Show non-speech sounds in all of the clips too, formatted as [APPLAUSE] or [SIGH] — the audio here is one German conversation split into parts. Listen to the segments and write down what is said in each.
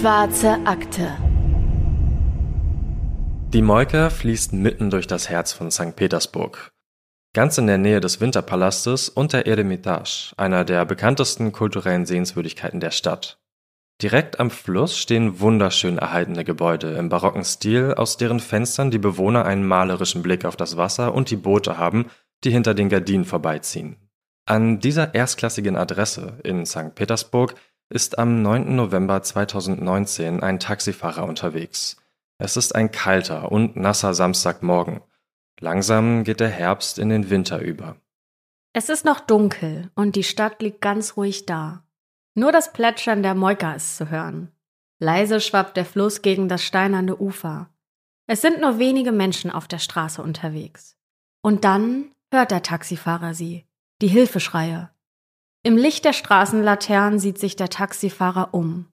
Schwarze Akte. Die Moika fließt mitten durch das Herz von St. Petersburg. Ganz in der Nähe des Winterpalastes und der Eremitage, einer der bekanntesten kulturellen Sehenswürdigkeiten der Stadt. Direkt am Fluss stehen wunderschön erhaltene Gebäude im barocken Stil, aus deren Fenstern die Bewohner einen malerischen Blick auf das Wasser und die Boote haben, die hinter den Gardinen vorbeiziehen. An dieser erstklassigen Adresse in St. Petersburg ist am 9. November 2019 ein Taxifahrer unterwegs. Es ist ein kalter und nasser Samstagmorgen. Langsam geht der Herbst in den Winter über. Es ist noch dunkel und die Stadt liegt ganz ruhig da. Nur das Plätschern der Moika ist zu hören. Leise schwappt der Fluss gegen das steinerne Ufer. Es sind nur wenige Menschen auf der Straße unterwegs. Und dann hört der Taxifahrer sie, die Hilfeschreie. Im Licht der Straßenlaternen sieht sich der Taxifahrer um.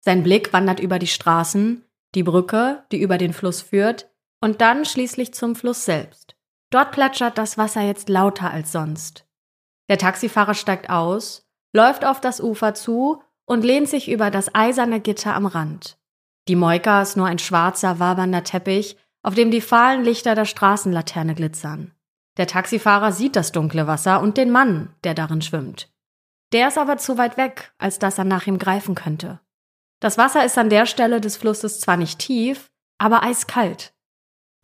Sein Blick wandert über die Straßen, die Brücke, die über den Fluss führt, und dann schließlich zum Fluss selbst. Dort plätschert das Wasser jetzt lauter als sonst. Der Taxifahrer steigt aus, läuft auf das Ufer zu und lehnt sich über das eiserne Gitter am Rand. Die Moika ist nur ein schwarzer, wabernder Teppich, auf dem die fahlen Lichter der Straßenlaterne glitzern. Der Taxifahrer sieht das dunkle Wasser und den Mann, der darin schwimmt. Der ist aber zu weit weg, als dass er nach ihm greifen könnte. Das Wasser ist an der Stelle des Flusses zwar nicht tief, aber eiskalt.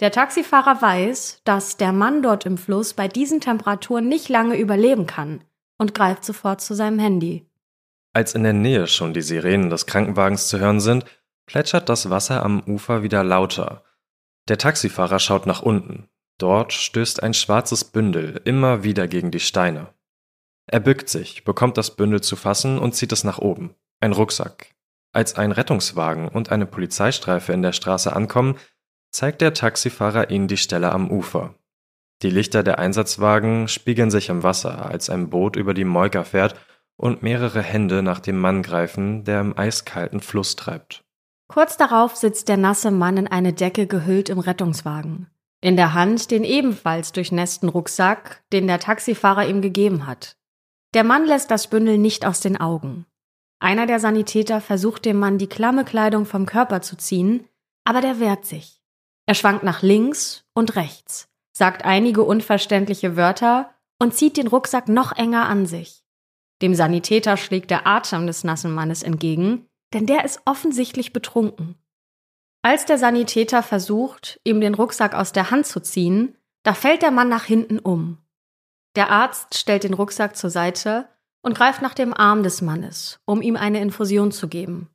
Der Taxifahrer weiß, dass der Mann dort im Fluss bei diesen Temperaturen nicht lange überleben kann und greift sofort zu seinem Handy. Als in der Nähe schon die Sirenen des Krankenwagens zu hören sind, plätschert das Wasser am Ufer wieder lauter. Der Taxifahrer schaut nach unten. Dort stößt ein schwarzes Bündel immer wieder gegen die Steine. Er bückt sich, bekommt das Bündel zu fassen und zieht es nach oben. Ein Rucksack. Als ein Rettungswagen und eine Polizeistreife in der Straße ankommen, zeigt der Taxifahrer ihnen die Stelle am Ufer. Die Lichter der Einsatzwagen spiegeln sich im Wasser, als ein Boot über die Moika fährt und mehrere Hände nach dem Mann greifen, der im eiskalten Fluss treibt. Kurz darauf sitzt der nasse Mann in eine Decke gehüllt im Rettungswagen. In der Hand den ebenfalls durchnässten Rucksack, den der Taxifahrer ihm gegeben hat. Der Mann lässt das Bündel nicht aus den Augen. Einer der Sanitäter versucht dem Mann die klamme Kleidung vom Körper zu ziehen, aber der wehrt sich. Er schwankt nach links und rechts, sagt einige unverständliche Wörter und zieht den Rucksack noch enger an sich. Dem Sanitäter schlägt der Atem des nassen Mannes entgegen, denn der ist offensichtlich betrunken. Als der Sanitäter versucht, ihm den Rucksack aus der Hand zu ziehen, da fällt der Mann nach hinten um. Der Arzt stellt den Rucksack zur Seite und greift nach dem Arm des Mannes, um ihm eine Infusion zu geben.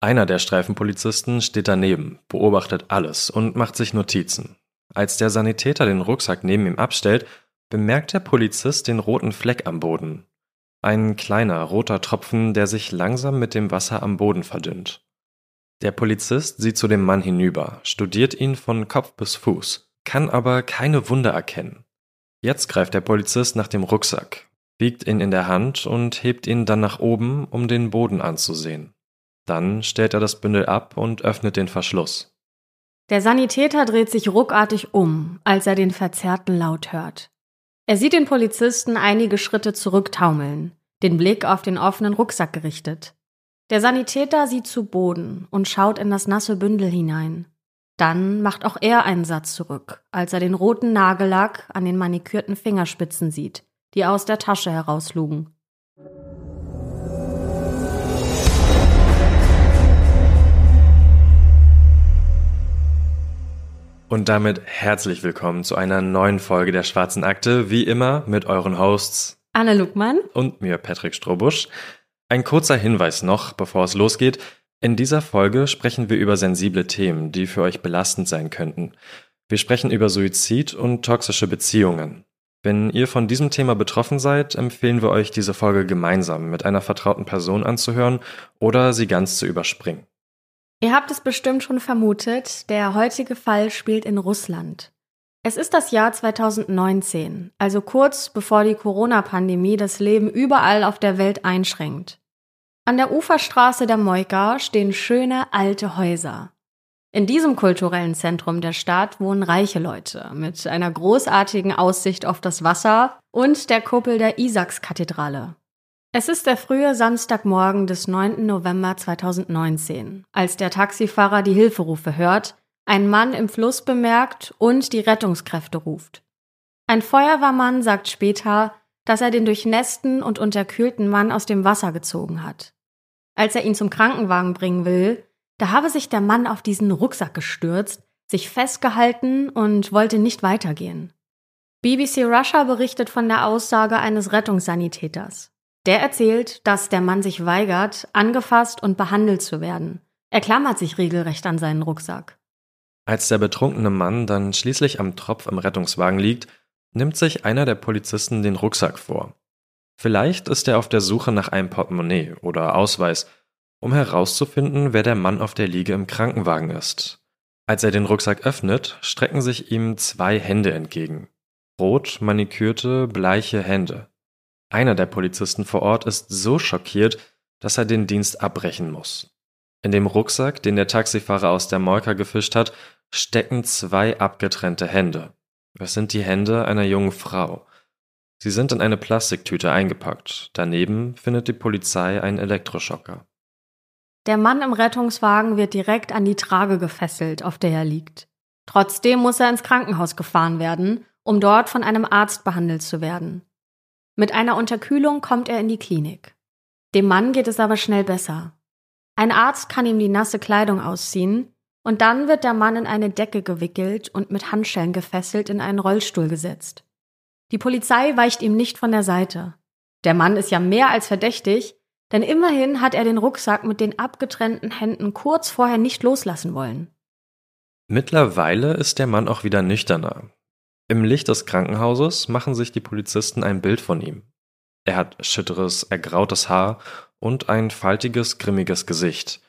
Einer der Streifenpolizisten steht daneben, beobachtet alles und macht sich Notizen. Als der Sanitäter den Rucksack neben ihm abstellt, bemerkt der Polizist den roten Fleck am Boden. Ein kleiner roter Tropfen, der sich langsam mit dem Wasser am Boden verdünnt. Der Polizist sieht zu dem Mann hinüber, studiert ihn von Kopf bis Fuß, kann aber keine Wunde erkennen. Jetzt greift der Polizist nach dem Rucksack, wiegt ihn in der Hand und hebt ihn dann nach oben, um den Boden anzusehen. Dann stellt er das Bündel ab und öffnet den Verschluss. Der Sanitäter dreht sich ruckartig um, als er den verzerrten Laut hört. Er sieht den Polizisten einige Schritte zurücktaumeln, den Blick auf den offenen Rucksack gerichtet. Der Sanitäter sieht zu Boden und schaut in das nasse Bündel hinein. Dann macht auch er einen Satz zurück, als er den roten Nagellack an den manikürten Fingerspitzen sieht, die aus der Tasche herauslugen. Und damit herzlich willkommen zu einer neuen Folge der Schwarzen Akte, wie immer mit euren Hosts Anne Luckmann und mir Patrick Strobusch. Ein kurzer Hinweis noch, bevor es losgeht. In dieser Folge sprechen wir über sensible Themen, die für euch belastend sein könnten. Wir sprechen über Suizid und toxische Beziehungen. Wenn ihr von diesem Thema betroffen seid, empfehlen wir euch, diese Folge gemeinsam mit einer vertrauten Person anzuhören oder sie ganz zu überspringen. Ihr habt es bestimmt schon vermutet, der heutige Fall spielt in Russland. Es ist das Jahr 2019, also kurz bevor die Corona-Pandemie das Leben überall auf der Welt einschränkt. An der Uferstraße der Moika stehen schöne alte Häuser. In diesem kulturellen Zentrum der Stadt wohnen reiche Leute mit einer großartigen Aussicht auf das Wasser und der Kuppel der Isakskathedrale. Es ist der frühe Samstagmorgen des 9. November 2019, als der Taxifahrer die Hilferufe hört, einen Mann im Fluss bemerkt und die Rettungskräfte ruft. Ein Feuerwehrmann sagt später, dass er den durchnässten und unterkühlten Mann aus dem Wasser gezogen hat. Als er ihn zum Krankenwagen bringen will, da habe sich der Mann auf diesen Rucksack gestürzt, sich festgehalten und wollte nicht weitergehen. BBC Russia berichtet von der Aussage eines Rettungssanitäters. Der erzählt, dass der Mann sich weigert, angefasst und behandelt zu werden. Er klammert sich regelrecht an seinen Rucksack. Als der betrunkene Mann dann schließlich am Tropf im Rettungswagen liegt, nimmt sich einer der Polizisten den Rucksack vor. Vielleicht ist er auf der Suche nach einem Portemonnaie oder Ausweis, um herauszufinden, wer der Mann auf der Liege im Krankenwagen ist. Als er den Rucksack öffnet, strecken sich ihm zwei Hände entgegen. Rot manikürte, bleiche Hände. Einer der Polizisten vor Ort ist so schockiert, dass er den Dienst abbrechen muss. In dem Rucksack, den der Taxifahrer aus der Molka gefischt hat, stecken zwei abgetrennte Hände. Es sind die Hände einer jungen Frau. Sie sind in eine Plastiktüte eingepackt. Daneben findet die Polizei einen Elektroschocker. Der Mann im Rettungswagen wird direkt an die Trage gefesselt, auf der er liegt. Trotzdem muss er ins Krankenhaus gefahren werden, um dort von einem Arzt behandelt zu werden. Mit einer Unterkühlung kommt er in die Klinik. Dem Mann geht es aber schnell besser. Ein Arzt kann ihm die nasse Kleidung ausziehen und dann wird der Mann in eine Decke gewickelt und mit Handschellen gefesselt in einen Rollstuhl gesetzt. Die Polizei weicht ihm nicht von der Seite. Der Mann ist ja mehr als verdächtig, denn immerhin hat er den Rucksack mit den abgetrennten Händen kurz vorher nicht loslassen wollen. Mittlerweile ist der Mann auch wieder nüchterner. Im Licht des Krankenhauses machen sich die Polizisten ein Bild von ihm. Er hat schütteres, ergrautes Haar und ein faltiges, grimmiges Gesicht.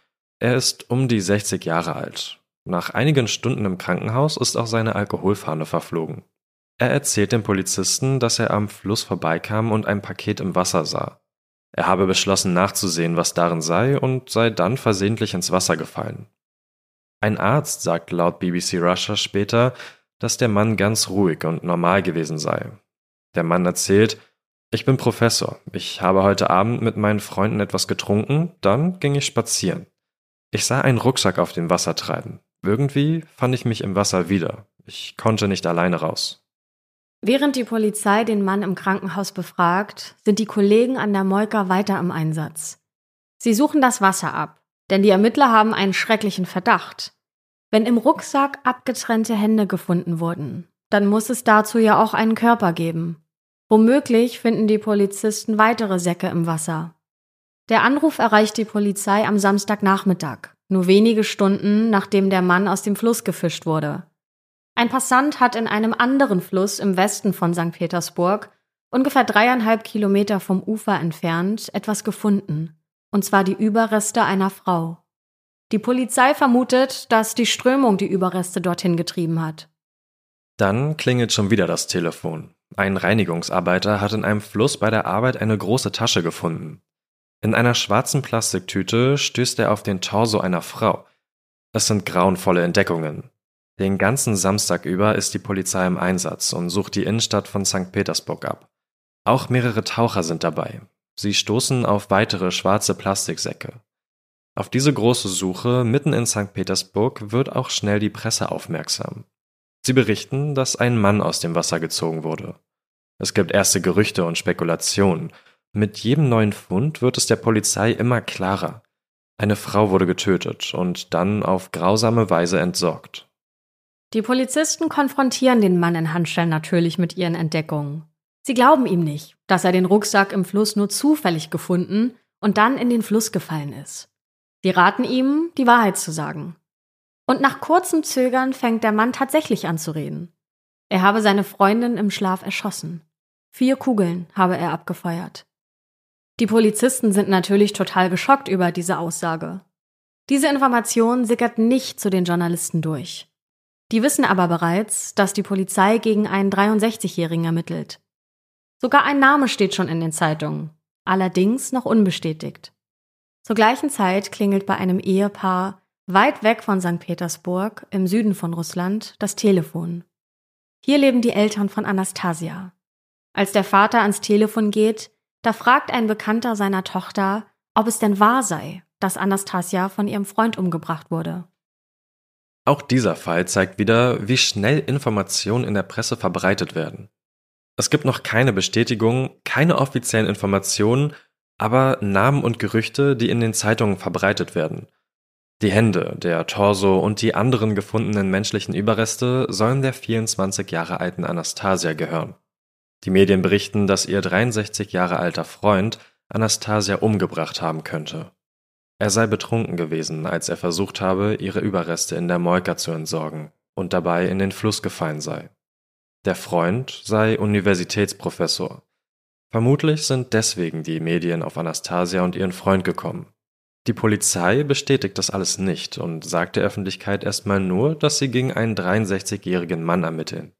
Er ist um die 60 Jahre alt. Nach einigen Stunden im Krankenhaus ist auch seine Alkoholfahne verflogen. Er erzählt dem Polizisten, dass er am Fluss vorbeikam und ein Paket im Wasser sah. Er habe beschlossen nachzusehen, was darin sei, und sei dann versehentlich ins Wasser gefallen. Ein Arzt sagt laut BBC Russia später, dass der Mann ganz ruhig und normal gewesen sei. Der Mann erzählt, ich bin Professor, ich habe heute Abend mit meinen Freunden etwas getrunken, dann ging ich spazieren. Ich sah einen Rucksack auf dem Wasser treiben. Irgendwie fand ich mich im Wasser wieder. Ich konnte nicht alleine raus. Während die Polizei den Mann im Krankenhaus befragt, sind die Kollegen an der Moika weiter im Einsatz. Sie suchen das Wasser ab, denn die Ermittler haben einen schrecklichen Verdacht. Wenn im Rucksack abgetrennte Hände gefunden wurden, dann muss es dazu ja auch einen Körper geben. Womöglich finden die Polizisten weitere Säcke im Wasser. Der Anruf erreicht die Polizei am Samstagnachmittag, nur wenige Stunden nachdem der Mann aus dem Fluss gefischt wurde. Ein Passant hat in einem anderen Fluss im Westen von St. Petersburg, ungefähr dreieinhalb Kilometer vom Ufer entfernt, etwas gefunden, und zwar die Überreste einer Frau. Die Polizei vermutet, dass die Strömung die Überreste dorthin getrieben hat. Dann klingelt schon wieder das Telefon. Ein Reinigungsarbeiter hat in einem Fluss bei der Arbeit eine große Tasche gefunden. In einer schwarzen Plastiktüte stößt er auf den Torso einer Frau. Es sind grauenvolle Entdeckungen. Den ganzen Samstag über ist die Polizei im Einsatz und sucht die Innenstadt von St. Petersburg ab. Auch mehrere Taucher sind dabei. Sie stoßen auf weitere schwarze Plastiksäcke. Auf diese große Suche mitten in St. Petersburg wird auch schnell die Presse aufmerksam. Sie berichten, dass ein Mann aus dem Wasser gezogen wurde. Es gibt erste Gerüchte und Spekulationen, mit jedem neuen Fund wird es der Polizei immer klarer. Eine Frau wurde getötet und dann auf grausame Weise entsorgt. Die Polizisten konfrontieren den Mann in Handschellen natürlich mit ihren Entdeckungen. Sie glauben ihm nicht, dass er den Rucksack im Fluss nur zufällig gefunden und dann in den Fluss gefallen ist. Sie raten ihm, die Wahrheit zu sagen. Und nach kurzem Zögern fängt der Mann tatsächlich an zu reden. Er habe seine Freundin im Schlaf erschossen. Vier Kugeln habe er abgefeuert. Die Polizisten sind natürlich total geschockt über diese Aussage. Diese Information sickert nicht zu den Journalisten durch. Die wissen aber bereits, dass die Polizei gegen einen 63-Jährigen ermittelt. Sogar ein Name steht schon in den Zeitungen, allerdings noch unbestätigt. Zur gleichen Zeit klingelt bei einem Ehepaar weit weg von St. Petersburg im Süden von Russland das Telefon. Hier leben die Eltern von Anastasia. Als der Vater ans Telefon geht, Da fragt ein Bekannter seiner Tochter, ob es denn wahr sei, dass Anastasia von ihrem Freund umgebracht wurde. Auch dieser Fall zeigt wieder, wie schnell Informationen in der Presse verbreitet werden. Es gibt noch keine Bestätigung, keine offiziellen Informationen, aber Namen und Gerüchte, die in den Zeitungen verbreitet werden. Die Hände, der Torso und die anderen gefundenen menschlichen Überreste sollen der 24 Jahre alten Anastasia gehören. Die Medien berichten, dass ihr 63 Jahre alter Freund Anastasia umgebracht haben könnte. Er sei betrunken gewesen, als er versucht habe, ihre Überreste in der Moika zu entsorgen und dabei in den Fluss gefallen sei. Der Freund sei Universitätsprofessor. Vermutlich sind deswegen die Medien auf Anastasia und ihren Freund gekommen. Die Polizei bestätigt das alles nicht und sagt der Öffentlichkeit erstmal nur, dass sie gegen einen 63-jährigen Mann ermitteln.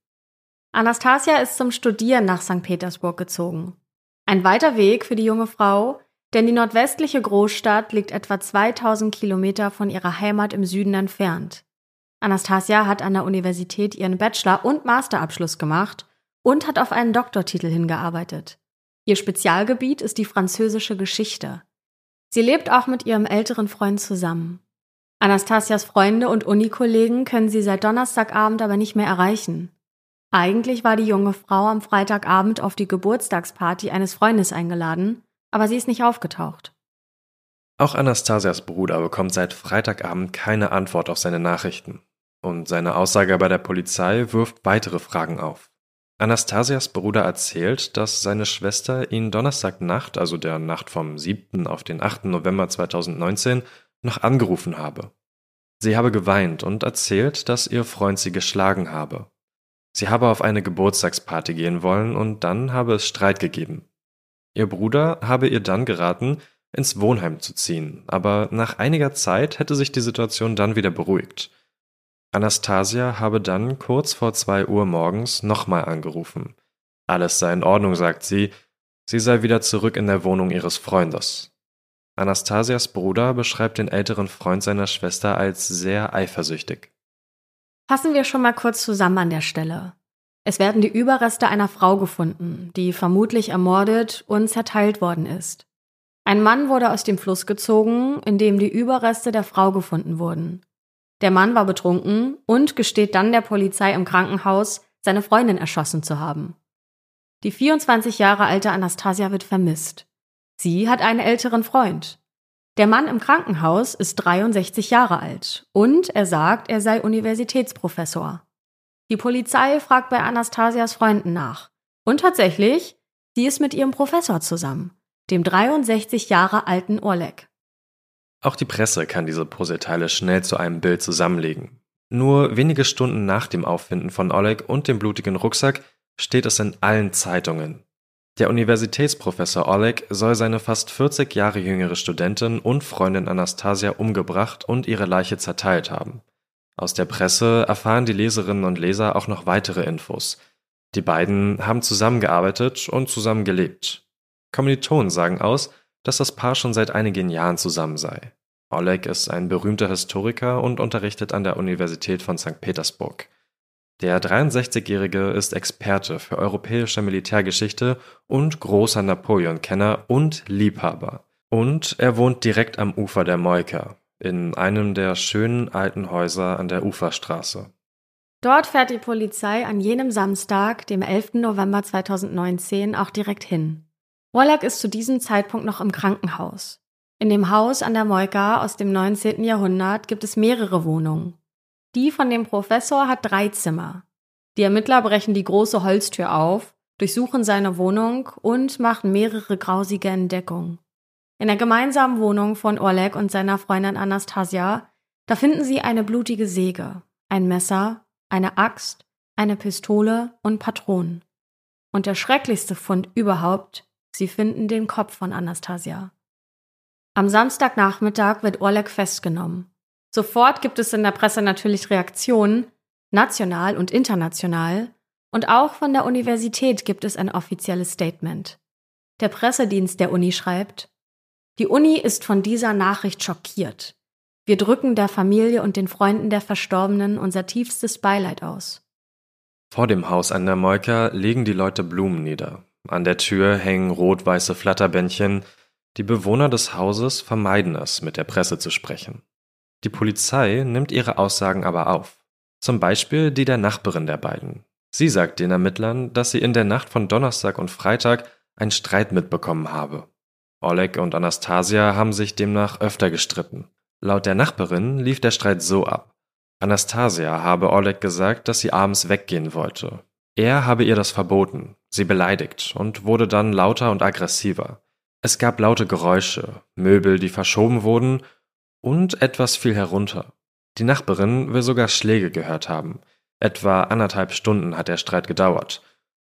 Anastasia ist zum Studieren nach St. Petersburg gezogen. Ein weiter Weg für die junge Frau, denn die nordwestliche Großstadt liegt etwa 2000 Kilometer von ihrer Heimat im Süden entfernt. Anastasia hat an der Universität ihren Bachelor- und Masterabschluss gemacht und hat auf einen Doktortitel hingearbeitet. Ihr Spezialgebiet ist die französische Geschichte. Sie lebt auch mit ihrem älteren Freund zusammen. Anastasias Freunde und Unikollegen können sie seit Donnerstagabend aber nicht mehr erreichen. Eigentlich war die junge Frau am Freitagabend auf die Geburtstagsparty eines Freundes eingeladen, aber sie ist nicht aufgetaucht. Auch Anastasias Bruder bekommt seit Freitagabend keine Antwort auf seine Nachrichten. Und seine Aussage bei der Polizei wirft weitere Fragen auf. Anastasias Bruder erzählt, dass seine Schwester ihn Donnerstagnacht, also der Nacht vom 7. auf den 8. November 2019, noch angerufen habe. Sie habe geweint und erzählt, dass ihr Freund sie geschlagen habe. Sie habe auf eine Geburtstagsparty gehen wollen und dann habe es Streit gegeben. Ihr Bruder habe ihr dann geraten, ins Wohnheim zu ziehen, aber nach einiger Zeit hätte sich die Situation dann wieder beruhigt. Anastasia habe dann kurz vor zwei Uhr morgens nochmal angerufen. Alles sei in Ordnung, sagt sie, sie sei wieder zurück in der Wohnung ihres Freundes. Anastasias Bruder beschreibt den älteren Freund seiner Schwester als sehr eifersüchtig. Fassen wir schon mal kurz zusammen an der Stelle. Es werden die Überreste einer Frau gefunden, die vermutlich ermordet und zerteilt worden ist. Ein Mann wurde aus dem Fluss gezogen, in dem die Überreste der Frau gefunden wurden. Der Mann war betrunken und gesteht dann der Polizei im Krankenhaus, seine Freundin erschossen zu haben. Die 24 Jahre alte Anastasia wird vermisst. Sie hat einen älteren Freund. Der Mann im Krankenhaus ist 63 Jahre alt und er sagt, er sei Universitätsprofessor. Die Polizei fragt bei Anastasias Freunden nach. Und tatsächlich, sie ist mit ihrem Professor zusammen, dem 63 Jahre alten Oleg. Auch die Presse kann diese Puzzleteile schnell zu einem Bild zusammenlegen. Nur wenige Stunden nach dem Auffinden von Oleg und dem blutigen Rucksack steht es in allen Zeitungen. Der Universitätsprofessor Oleg soll seine fast 40 Jahre jüngere Studentin und Freundin Anastasia umgebracht und ihre Leiche zerteilt haben. Aus der Presse erfahren die Leserinnen und Leser auch noch weitere Infos. Die beiden haben zusammengearbeitet und zusammen gelebt. Kommilitonen sagen aus, dass das Paar schon seit einigen Jahren zusammen sei. Oleg ist ein berühmter Historiker und unterrichtet an der Universität von St. Petersburg. Der 63-Jährige ist Experte für europäische Militärgeschichte und großer Napoleon-Kenner und Liebhaber. Und er wohnt direkt am Ufer der Moika, in einem der schönen alten Häuser an der Uferstraße. Dort fährt die Polizei an jenem Samstag, dem 11. November 2019, auch direkt hin. Wallach ist zu diesem Zeitpunkt noch im Krankenhaus. In dem Haus an der Moika aus dem 19. Jahrhundert gibt es mehrere Wohnungen. Die von dem Professor hat drei Zimmer. Die Ermittler brechen die große Holztür auf, durchsuchen seine Wohnung und machen mehrere grausige Entdeckungen. In der gemeinsamen Wohnung von Oleg und seiner Freundin Anastasia, da finden sie eine blutige Säge, ein Messer, eine Axt, eine Pistole und Patronen. Und der schrecklichste Fund überhaupt, sie finden den Kopf von Anastasia. Am Samstagnachmittag wird Oleg festgenommen. Sofort gibt es in der Presse natürlich Reaktionen, national und international, und auch von der Universität gibt es ein offizielles Statement. Der Pressedienst der Uni schreibt, die Uni ist von dieser Nachricht schockiert. Wir drücken der Familie und den Freunden der Verstorbenen unser tiefstes Beileid aus. Vor dem Haus an der Moika legen die Leute Blumen nieder. An der Tür hängen rot-weiße Flatterbändchen. Die Bewohner des Hauses vermeiden es, mit der Presse zu sprechen. Die Polizei nimmt ihre Aussagen aber auf. Zum Beispiel die der Nachbarin der beiden. Sie sagt den Ermittlern, dass sie in der Nacht von Donnerstag und Freitag einen Streit mitbekommen habe. Oleg und Anastasia haben sich demnach öfter gestritten. Laut der Nachbarin lief der Streit so ab. Anastasia habe Oleg gesagt, dass sie abends weggehen wollte. Er habe ihr das verboten, sie beleidigt und wurde dann lauter und aggressiver. Es gab laute Geräusche, Möbel, die verschoben wurden und etwas fiel herunter. Die Nachbarin will sogar Schläge gehört haben. Etwa anderthalb Stunden hat der Streit gedauert.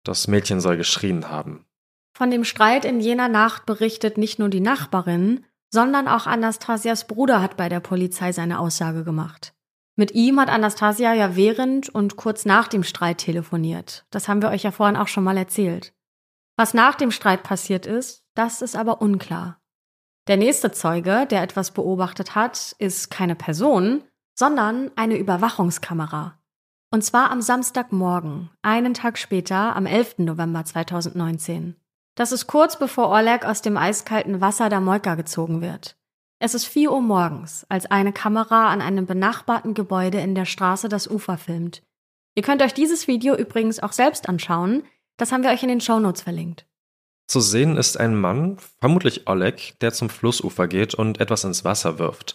Das Mädchen soll geschrien haben. Von dem Streit in jener Nacht berichtet nicht nur die Nachbarin, sondern auch Anastasias Bruder hat bei der Polizei seine Aussage gemacht. Mit ihm hat Anastasia ja während und kurz nach dem Streit telefoniert. Das haben wir euch ja vorhin auch schon mal erzählt. Was nach dem Streit passiert ist, das ist aber unklar. Der nächste Zeuge, der etwas beobachtet hat, ist keine Person, sondern eine Überwachungskamera. Und zwar am Samstagmorgen, einen Tag später, am 11. November 2019. Das ist kurz bevor Oleg aus dem eiskalten Wasser der Moika gezogen wird. Es ist 4 Uhr morgens, als eine Kamera an einem benachbarten Gebäude in der Straße das Ufer filmt. Ihr könnt euch dieses Video übrigens auch selbst anschauen, das haben wir euch in den Shownotes verlinkt. Zu sehen ist ein Mann, vermutlich Oleg, der zum Flussufer geht und etwas ins Wasser wirft.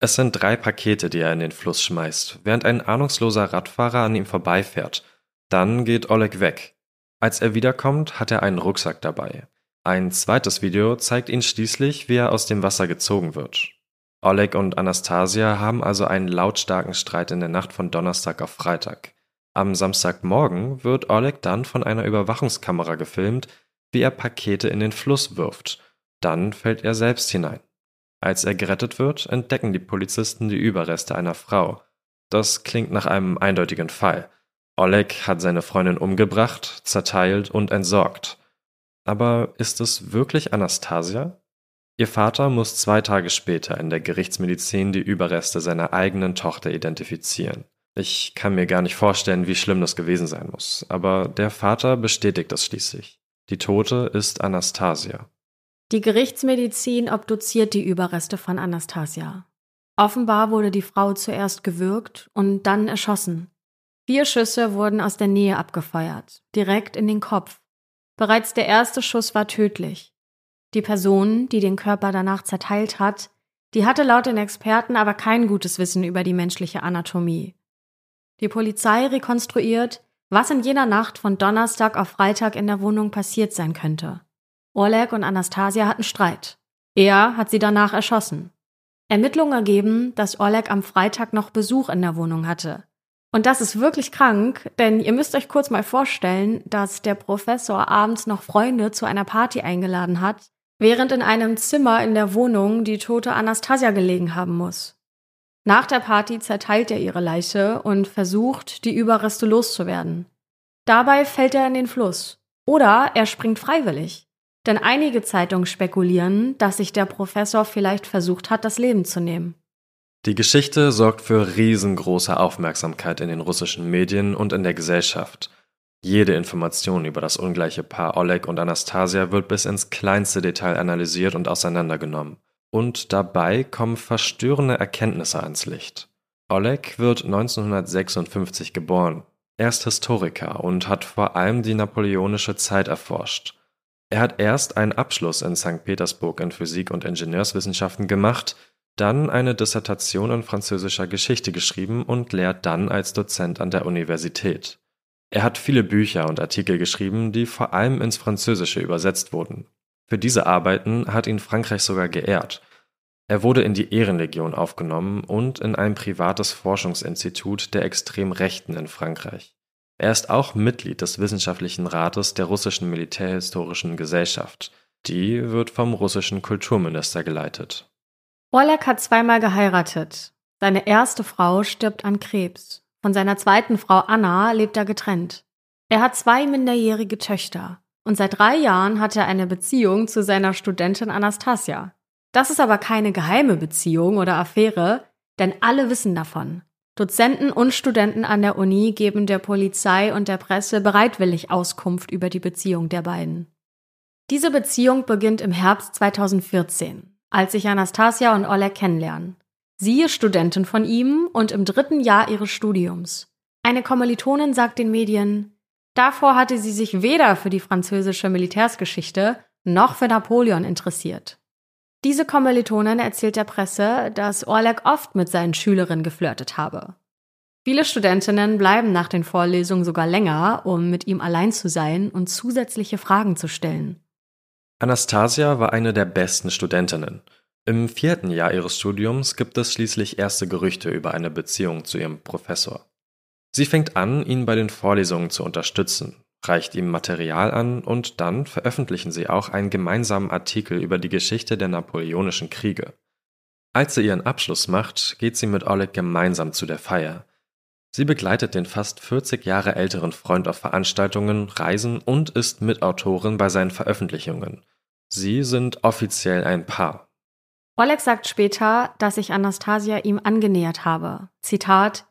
Es sind drei Pakete, die er in den Fluss schmeißt, während ein ahnungsloser Radfahrer an ihm vorbeifährt. Dann geht Oleg weg. Als er wiederkommt, hat er einen Rucksack dabei. Ein zweites Video zeigt ihn schließlich, wie er aus dem Wasser gezogen wird. Oleg und Anastasia haben also einen lautstarken Streit in der Nacht von Donnerstag auf Freitag. Am Samstagmorgen wird Oleg dann von einer Überwachungskamera gefilmt, wie er Pakete in den Fluss wirft. Dann fällt er selbst hinein. Als er gerettet wird, entdecken die Polizisten die Überreste einer Frau. Das klingt nach einem eindeutigen Fall. Oleg hat seine Freundin umgebracht, zerteilt und entsorgt. Aber ist es wirklich Anastasia? Ihr Vater muss zwei Tage später in der Gerichtsmedizin die Überreste seiner eigenen Tochter identifizieren. Ich kann mir gar nicht vorstellen, wie schlimm das gewesen sein muss, aber der Vater bestätigt das schließlich. Die Tote ist Anastasia. Die Gerichtsmedizin obduziert die Überreste von Anastasia. Offenbar wurde die Frau zuerst gewürgt und dann erschossen. Vier Schüsse wurden aus der Nähe abgefeuert, direkt in den Kopf. Bereits der erste Schuss war tödlich. Die Person, die den Körper danach zerteilt hat, die hatte laut den Experten aber kein gutes Wissen über die menschliche Anatomie. Die Polizei rekonstruiert, was in jener Nacht von Donnerstag auf Freitag in der Wohnung passiert sein könnte. Oleg und Anastasia hatten Streit. Er hat sie danach erschossen. Ermittlungen ergeben, dass Oleg am Freitag noch Besuch in der Wohnung hatte. Und das ist wirklich krank, denn ihr müsst euch kurz mal vorstellen, dass der Professor abends noch Freunde zu einer Party eingeladen hat, während in einem Zimmer in der Wohnung die tote Anastasia gelegen haben muss. Nach der Party zerteilt er ihre Leiche und versucht, die Überreste loszuwerden. Dabei fällt er in den Fluss. Oder er springt freiwillig. Denn einige Zeitungen spekulieren, dass sich der Professor vielleicht versucht hat, das Leben zu nehmen. Die Geschichte sorgt für riesengroße Aufmerksamkeit in den russischen Medien und in der Gesellschaft. Jede Information über das ungleiche Paar Oleg und Anastasia wird bis ins kleinste Detail analysiert und auseinandergenommen. Und dabei kommen verstörende Erkenntnisse ans Licht. Oleg wird 1956 geboren. Er ist Historiker und hat vor allem die napoleonische Zeit erforscht. Er hat erst einen Abschluss in St. Petersburg in Physik und Ingenieurswissenschaften gemacht dann eine Dissertation in französischer Geschichte geschrieben und lehrt dann als Dozent an der Universität. Er hat viele Bücher und Artikel geschrieben, die vor allem ins Französische übersetzt wurden. Für diese Arbeiten hat ihn Frankreich sogar geehrt. Er wurde in die Ehrenlegion aufgenommen und in ein privates Forschungsinstitut der Extremrechten in Frankreich. Er ist auch Mitglied des Wissenschaftlichen Rates der russischen Militärhistorischen Gesellschaft. Die wird vom russischen Kulturminister geleitet. Oleg hat zweimal geheiratet. Seine erste Frau stirbt an Krebs. Von seiner zweiten Frau Anna lebt er getrennt. Er hat zwei minderjährige Töchter. Und seit drei Jahren hat er eine Beziehung zu seiner Studentin Anastasia. Das ist aber keine geheime Beziehung oder Affäre, denn alle wissen davon. Dozenten und Studenten an der Uni geben der Polizei und der Presse bereitwillig Auskunft über die Beziehung der beiden. Diese Beziehung beginnt im Herbst 2014, als sich Anastasia und Oleg kennenlernen. Sie ist Studentin von ihm und im dritten Jahr ihres Studiums. Eine Kommilitonin sagt den Medien, davor hatte sie sich weder für die französische Militärsgeschichte noch für Napoleon interessiert. Diese Kommilitonin erzählt der Presse, dass Orlek oft mit seinen Schülerinnen geflirtet habe. Viele Studentinnen bleiben nach den Vorlesungen sogar länger, um mit ihm allein zu sein und zusätzliche Fragen zu stellen. Anastasia war eine der besten Studentinnen. Im vierten Jahr ihres Studiums gibt es schließlich erste Gerüchte über eine Beziehung zu ihrem Professor. Sie fängt an, ihn bei den Vorlesungen zu unterstützen, reicht ihm Material an und dann veröffentlichen sie auch einen gemeinsamen Artikel über die Geschichte der napoleonischen Kriege. Als sie ihren Abschluss macht, geht sie mit Oleg gemeinsam zu der Feier. Sie begleitet den fast 40 Jahre älteren Freund auf Veranstaltungen, Reisen und ist Mitautorin bei seinen Veröffentlichungen. Sie sind offiziell ein Paar. Oleg sagt später, dass sich Anastasia ihm angenähert habe. Zitat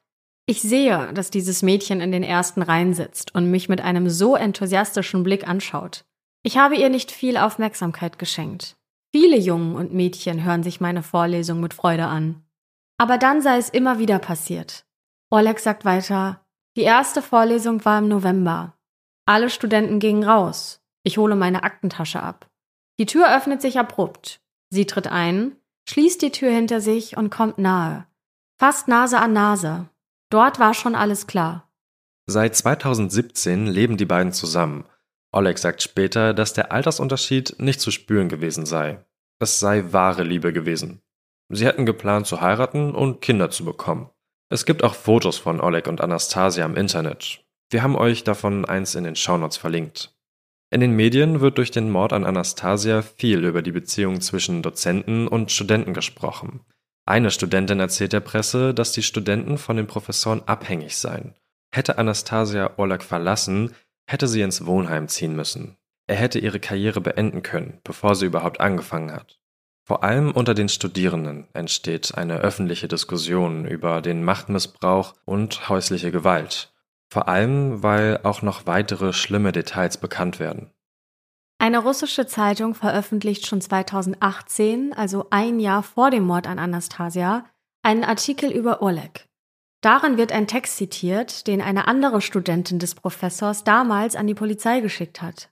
ich sehe, dass dieses Mädchen in den ersten Reihen sitzt und mich mit einem so enthusiastischen Blick anschaut. Ich habe ihr nicht viel Aufmerksamkeit geschenkt. Viele Jungen und Mädchen hören sich meine Vorlesung mit Freude an. Aber dann sei es immer wieder passiert. Oleg sagt weiter, die erste Vorlesung war im November. Alle Studenten gingen raus. Ich hole meine Aktentasche ab. Die Tür öffnet sich abrupt. Sie tritt ein, schließt die Tür hinter sich und kommt nahe. Fast Nase an Nase. Dort war schon alles klar. Seit 2017 leben die beiden zusammen. Oleg sagt später, dass der Altersunterschied nicht zu spüren gewesen sei. Es sei wahre Liebe gewesen. Sie hätten geplant zu heiraten und Kinder zu bekommen. Es gibt auch Fotos von Oleg und Anastasia im Internet. Wir haben euch davon eins in den Shownotes verlinkt. In den Medien wird durch den Mord an Anastasia viel über die Beziehung zwischen Dozenten und Studenten gesprochen. Eine Studentin erzählt der Presse, dass die Studenten von den Professoren abhängig seien. Hätte Anastasia Orlak verlassen, hätte sie ins Wohnheim ziehen müssen. Er hätte ihre Karriere beenden können, bevor sie überhaupt angefangen hat. Vor allem unter den Studierenden entsteht eine öffentliche Diskussion über den Machtmissbrauch und häusliche Gewalt. Vor allem, weil auch noch weitere schlimme Details bekannt werden. Eine russische Zeitung veröffentlicht schon 2018, also ein Jahr vor dem Mord an Anastasia, einen Artikel über Oleg. Darin wird ein Text zitiert, den eine andere Studentin des Professors damals an die Polizei geschickt hat.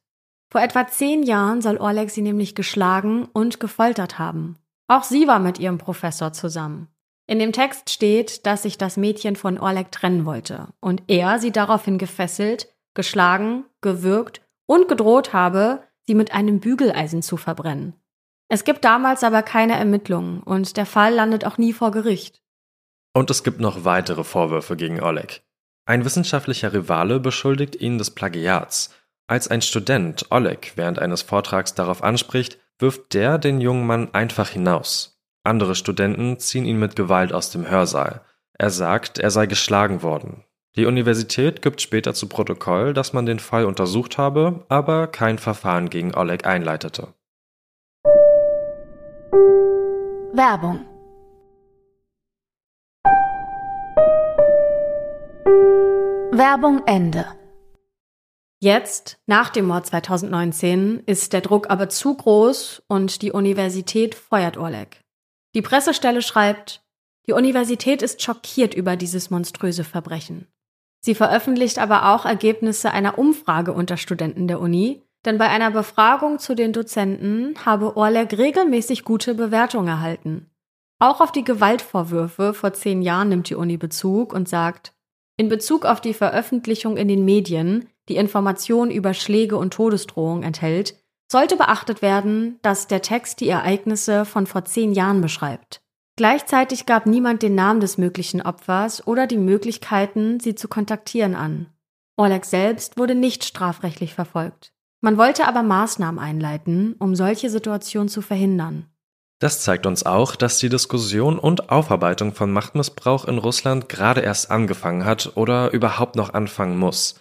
Vor etwa zehn Jahren soll Oleg sie nämlich geschlagen und gefoltert haben. Auch sie war mit ihrem Professor zusammen. In dem Text steht, dass sich das Mädchen von Oleg trennen wollte und er sie daraufhin gefesselt, geschlagen, gewürgt und gedroht habe, sie mit einem Bügeleisen zu verbrennen. Es gibt damals aber keine Ermittlungen und der Fall landet auch nie vor Gericht. Und es gibt noch weitere Vorwürfe gegen Oleg. Ein wissenschaftlicher Rivale beschuldigt ihn des Plagiats. Als ein Student Oleg während eines Vortrags darauf anspricht, wirft der den jungen Mann einfach hinaus. Andere Studenten ziehen ihn mit Gewalt aus dem Hörsaal. Er sagt, er sei geschlagen worden. Die Universität gibt später zu Protokoll, dass man den Fall untersucht habe, aber kein Verfahren gegen Oleg einleitete. Werbung Werbung Ende. Jetzt, nach dem Mord 2019, ist der Druck aber zu groß und die Universität feuert Oleg. Die Pressestelle schreibt, die Universität ist schockiert über dieses monströse Verbrechen. Sie veröffentlicht aber auch Ergebnisse einer Umfrage unter Studenten der Uni, denn bei einer Befragung zu den Dozenten habe Orleg regelmäßig gute Bewertungen erhalten. Auch auf die Gewaltvorwürfe vor zehn Jahren nimmt die Uni Bezug und sagt, in Bezug auf die Veröffentlichung in den Medien, die Informationen über Schläge und Todesdrohungen enthält, sollte beachtet werden, dass der Text die Ereignisse von vor zehn Jahren beschreibt. Gleichzeitig gab niemand den Namen des möglichen Opfers oder die Möglichkeiten, sie zu kontaktieren an. Oleg selbst wurde nicht strafrechtlich verfolgt. Man wollte aber Maßnahmen einleiten, um solche Situationen zu verhindern. Das zeigt uns auch, dass die Diskussion und Aufarbeitung von Machtmissbrauch in Russland gerade erst angefangen hat oder überhaupt noch anfangen muss.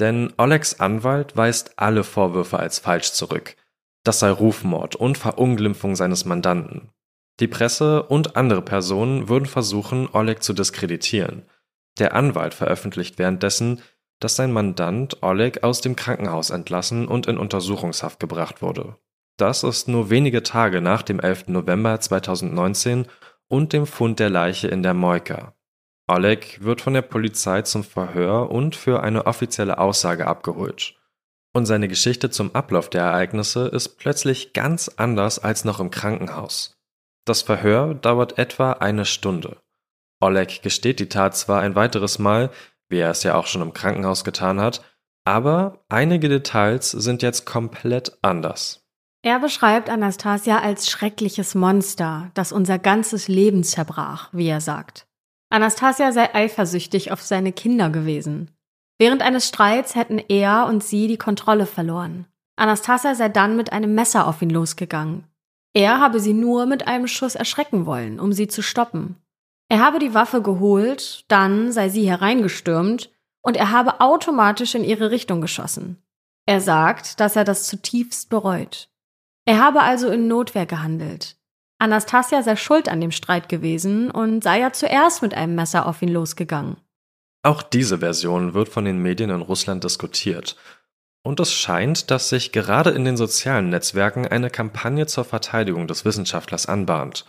Denn Olegs Anwalt weist alle Vorwürfe als falsch zurück. Das sei Rufmord und Verunglimpfung seines Mandanten. Die Presse und andere Personen würden versuchen, Oleg zu diskreditieren. Der Anwalt veröffentlicht währenddessen, dass sein Mandant Oleg aus dem Krankenhaus entlassen und in Untersuchungshaft gebracht wurde. Das ist nur wenige Tage nach dem 11. November 2019 und dem Fund der Leiche in der Moika. Oleg wird von der Polizei zum Verhör und für eine offizielle Aussage abgeholt. Und seine Geschichte zum Ablauf der Ereignisse ist plötzlich ganz anders als noch im Krankenhaus. Das Verhör dauert etwa eine Stunde. Oleg gesteht die Tat zwar ein weiteres Mal, wie er es ja auch schon im Krankenhaus getan hat, aber einige Details sind jetzt komplett anders. Er beschreibt Anastasia als schreckliches Monster, das unser ganzes Leben zerbrach, wie er sagt. Anastasia sei eifersüchtig auf seine Kinder gewesen. Während eines Streits hätten er und sie die Kontrolle verloren. Anastasia sei dann mit einem Messer auf ihn losgegangen. Er habe sie nur mit einem Schuss erschrecken wollen, um sie zu stoppen. Er habe die Waffe geholt, dann sei sie hereingestürmt und er habe automatisch in ihre Richtung geschossen. Er sagt, dass er das zutiefst bereut. Er habe also in Notwehr gehandelt. Anastasia sei schuld an dem Streit gewesen und sei ja zuerst mit einem Messer auf ihn losgegangen. Auch diese Version wird von den Medien in Russland diskutiert. Und es scheint, dass sich gerade in den sozialen Netzwerken eine Kampagne zur Verteidigung des Wissenschaftlers anbahnt.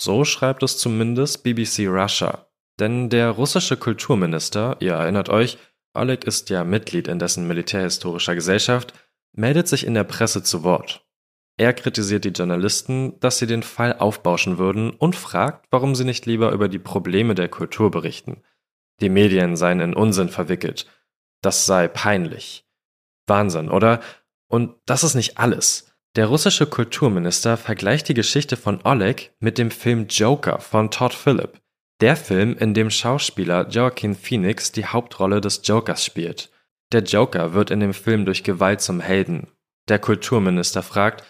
So schreibt es zumindest BBC Russia. Denn der russische Kulturminister, ihr erinnert euch, Oleg ist ja Mitglied in dessen militärhistorischer Gesellschaft, meldet sich in der Presse zu Wort. Er kritisiert die Journalisten, dass sie den Fall aufbauschen würden und fragt, warum sie nicht lieber über die Probleme der Kultur berichten. Die Medien seien in Unsinn verwickelt. Das sei peinlich. Wahnsinn, oder? Und das ist nicht alles. Der russische Kulturminister vergleicht die Geschichte von Oleg mit dem Film Joker von Todd Phillip. Der Film, in dem Schauspieler Joaquin Phoenix die Hauptrolle des Jokers spielt. Der Joker wird in dem Film durch Gewalt zum Helden. Der Kulturminister fragt,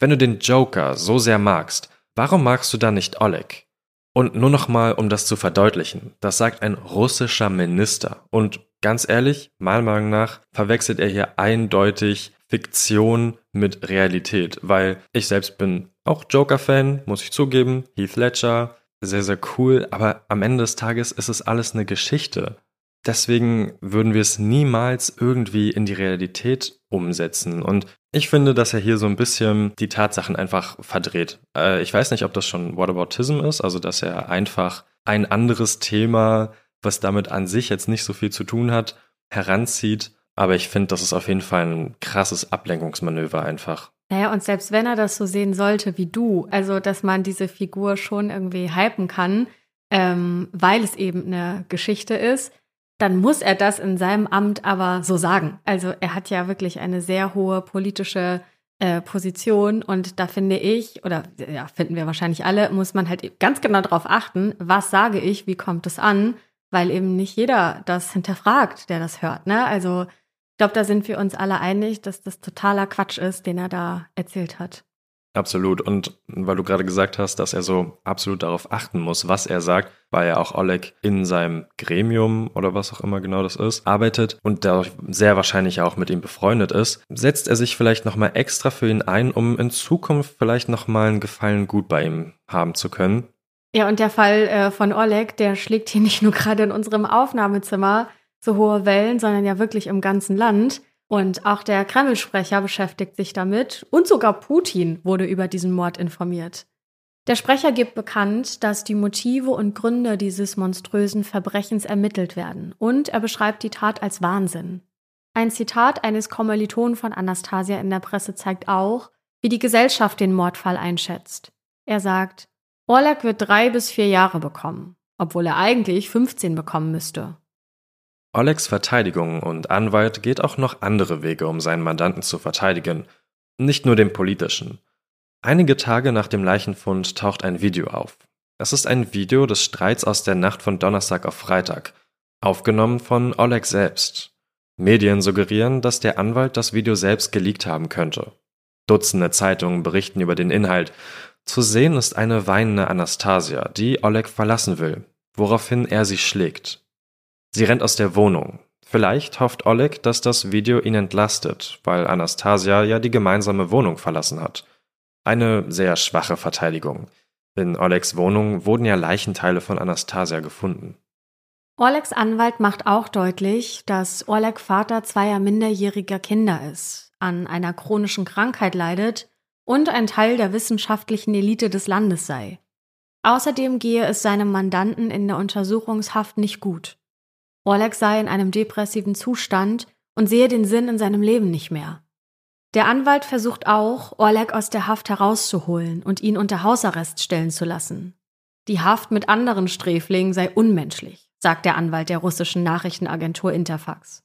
wenn du den Joker so sehr magst, warum magst du dann nicht Oleg? Und nur nochmal, um das zu verdeutlichen, das sagt ein russischer Minister. Und ganz ehrlich, meiner Meinung nach verwechselt er hier eindeutig Fiktion mit Realität, weil ich selbst bin auch Joker-Fan, muss ich zugeben, Heath Ledger, sehr, sehr cool, aber am Ende des Tages ist es alles eine Geschichte. Deswegen würden wir es niemals irgendwie in die Realität umsetzen. Und ich finde, dass er hier so ein bisschen die Tatsachen einfach verdreht. Äh, ich weiß nicht, ob das schon Whataboutism ist, also dass er einfach ein anderes Thema, was damit an sich jetzt nicht so viel zu tun hat, heranzieht. Aber ich finde, das ist auf jeden Fall ein krasses Ablenkungsmanöver einfach. Naja, und selbst wenn er das so sehen sollte wie du, also dass man diese Figur schon irgendwie hypen kann, ähm, weil es eben eine Geschichte ist, dann muss er das in seinem Amt aber so sagen. Also er hat ja wirklich eine sehr hohe politische äh, Position und da finde ich, oder ja, finden wir wahrscheinlich alle, muss man halt ganz genau darauf achten, was sage ich, wie kommt es an, weil eben nicht jeder das hinterfragt, der das hört. Ne? Also ich glaube, da sind wir uns alle einig, dass das totaler Quatsch ist, den er da erzählt hat. Absolut. Und weil du gerade gesagt hast, dass er so absolut darauf achten muss, was er sagt, weil ja auch Oleg in seinem Gremium oder was auch immer genau das ist, arbeitet und dadurch sehr wahrscheinlich auch mit ihm befreundet ist, setzt er sich vielleicht nochmal extra für ihn ein, um in Zukunft vielleicht nochmal einen Gefallen gut bei ihm haben zu können. Ja, und der Fall äh, von Oleg, der schlägt hier [LAUGHS] nicht nur gerade in unserem Aufnahmezimmer so hohe Wellen, sondern ja wirklich im ganzen Land. Und auch der Kreml-Sprecher beschäftigt sich damit und sogar Putin wurde über diesen Mord informiert. Der Sprecher gibt bekannt, dass die Motive und Gründe dieses monströsen Verbrechens ermittelt werden und er beschreibt die Tat als Wahnsinn. Ein Zitat eines Kommilitonen von Anastasia in der Presse zeigt auch, wie die Gesellschaft den Mordfall einschätzt. Er sagt, Orlak wird drei bis vier Jahre bekommen, obwohl er eigentlich 15 bekommen müsste. Olegs Verteidigung und Anwalt geht auch noch andere Wege, um seinen Mandanten zu verteidigen, nicht nur den politischen. Einige Tage nach dem Leichenfund taucht ein Video auf. Es ist ein Video des Streits aus der Nacht von Donnerstag auf Freitag, aufgenommen von Oleg selbst. Medien suggerieren, dass der Anwalt das Video selbst geleakt haben könnte. Dutzende Zeitungen berichten über den Inhalt. Zu sehen ist eine weinende Anastasia, die Oleg verlassen will, woraufhin er sie schlägt. Sie rennt aus der Wohnung. Vielleicht hofft Oleg, dass das Video ihn entlastet, weil Anastasia ja die gemeinsame Wohnung verlassen hat. Eine sehr schwache Verteidigung. In Olegs Wohnung wurden ja Leichenteile von Anastasia gefunden. Olegs Anwalt macht auch deutlich, dass Oleg Vater zweier minderjähriger Kinder ist, an einer chronischen Krankheit leidet und ein Teil der wissenschaftlichen Elite des Landes sei. Außerdem gehe es seinem Mandanten in der Untersuchungshaft nicht gut. Oleg sei in einem depressiven Zustand und sehe den Sinn in seinem Leben nicht mehr. Der Anwalt versucht auch, Oleg aus der Haft herauszuholen und ihn unter Hausarrest stellen zu lassen. Die Haft mit anderen Sträflingen sei unmenschlich, sagt der Anwalt der russischen Nachrichtenagentur Interfax.